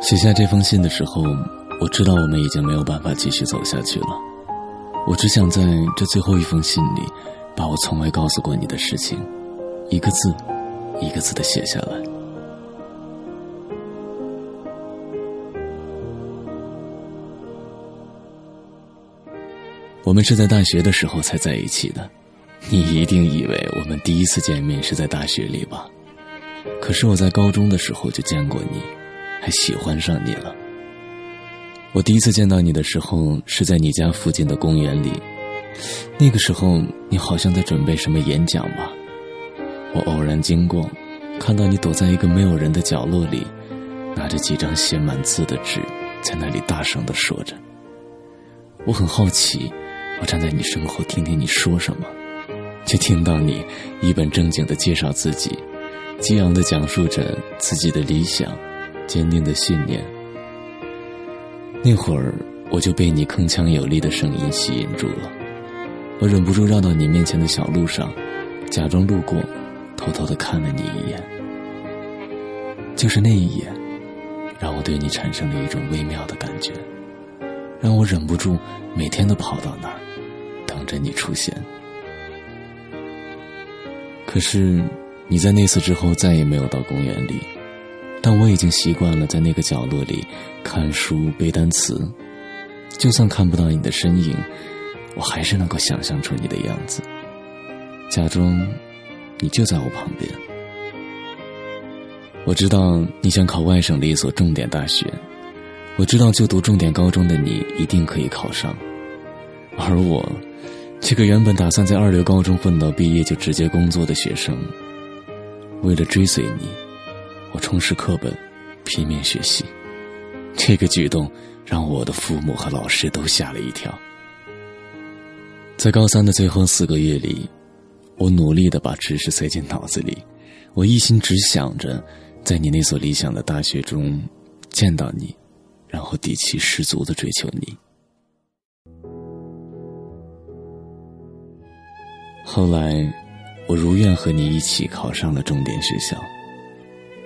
写下这封信的时候，我知道我们已经没有办法继续走下去了。我只想在这最后一封信里，把我从未告诉过你的事情，一个字，一个字的写下来。我们是在大学的时候才在一起的，你一定以为我们第一次见面是在大学里吧？可是我在高中的时候就见过你。还喜欢上你了。我第一次见到你的时候是在你家附近的公园里，那个时候你好像在准备什么演讲吧。我偶然经过，看到你躲在一个没有人的角落里，拿着几张写满字的纸，在那里大声的说着。我很好奇，我站在你身后听听你说什么，却听到你一本正经的介绍自己，激昂的讲述着自己的理想。坚定的信念。那会儿，我就被你铿锵有力的声音吸引住了。我忍不住绕到你面前的小路上，假装路过，偷偷的看了你一眼。就是那一眼，让我对你产生了一种微妙的感觉，让我忍不住每天都跑到那儿，等着你出现。可是，你在那次之后再也没有到公园里。但我已经习惯了在那个角落里看书背单词，就算看不到你的身影，我还是能够想象出你的样子，假装你就在我旁边。我知道你想考外省的一所重点大学，我知道就读重点高中的你一定可以考上，而我，这个原本打算在二流高中混到毕业就直接工作的学生，为了追随你。我充实课本，拼命学习，这个举动让我的父母和老师都吓了一跳。在高三的最后四个月里，我努力的把知识塞进脑子里，我一心只想着在你那所理想的大学中见到你，然后底气十足的追求你。后来，我如愿和你一起考上了重点学校。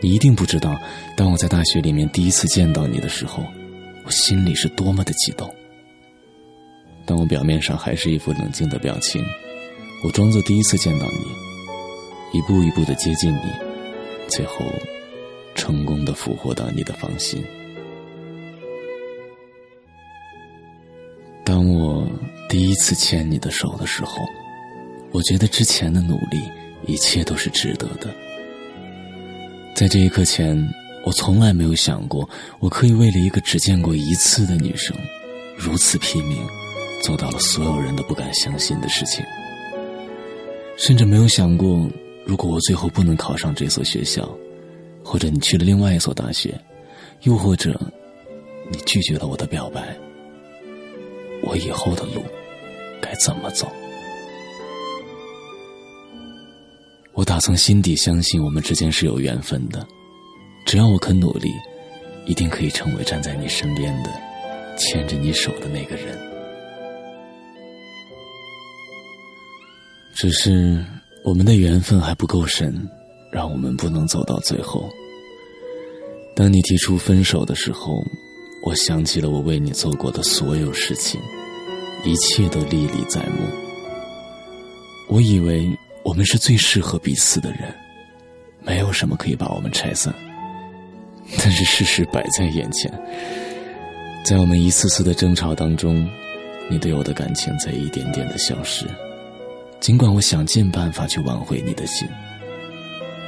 你一定不知道，当我在大学里面第一次见到你的时候，我心里是多么的激动。当我表面上还是一副冷静的表情，我装作第一次见到你，一步一步的接近你，最后成功的俘获到你的芳心。当我第一次牵你的手的时候，我觉得之前的努力，一切都是值得的。在这一刻前，我从来没有想过，我可以为了一个只见过一次的女生，如此拼命，做到了所有人都不敢相信的事情。甚至没有想过，如果我最后不能考上这所学校，或者你去了另外一所大学，又或者你拒绝了我的表白，我以后的路该怎么走？我打从心底相信我们之间是有缘分的，只要我肯努力，一定可以成为站在你身边的、牵着你手的那个人。只是我们的缘分还不够深，让我们不能走到最后。当你提出分手的时候，我想起了我为你做过的所有事情，一切都历历在目。我以为。我们是最适合彼此的人，没有什么可以把我们拆散。但是事实摆在眼前，在我们一次次的争吵当中，你对我的感情在一点点的消失。尽管我想尽办法去挽回你的心，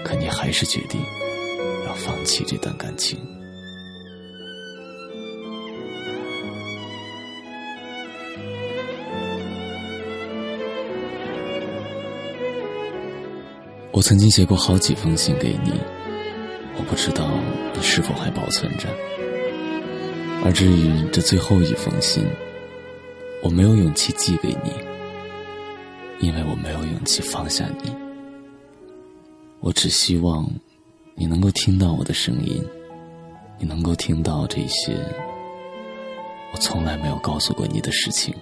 可你还是决定要放弃这段感情。我曾经写过好几封信给你，我不知道你是否还保存着。而至于这最后一封信，我没有勇气寄给你，因为我没有勇气放下你。我只希望你能够听到我的声音，你能够听到这些我从来没有告诉过你的事情。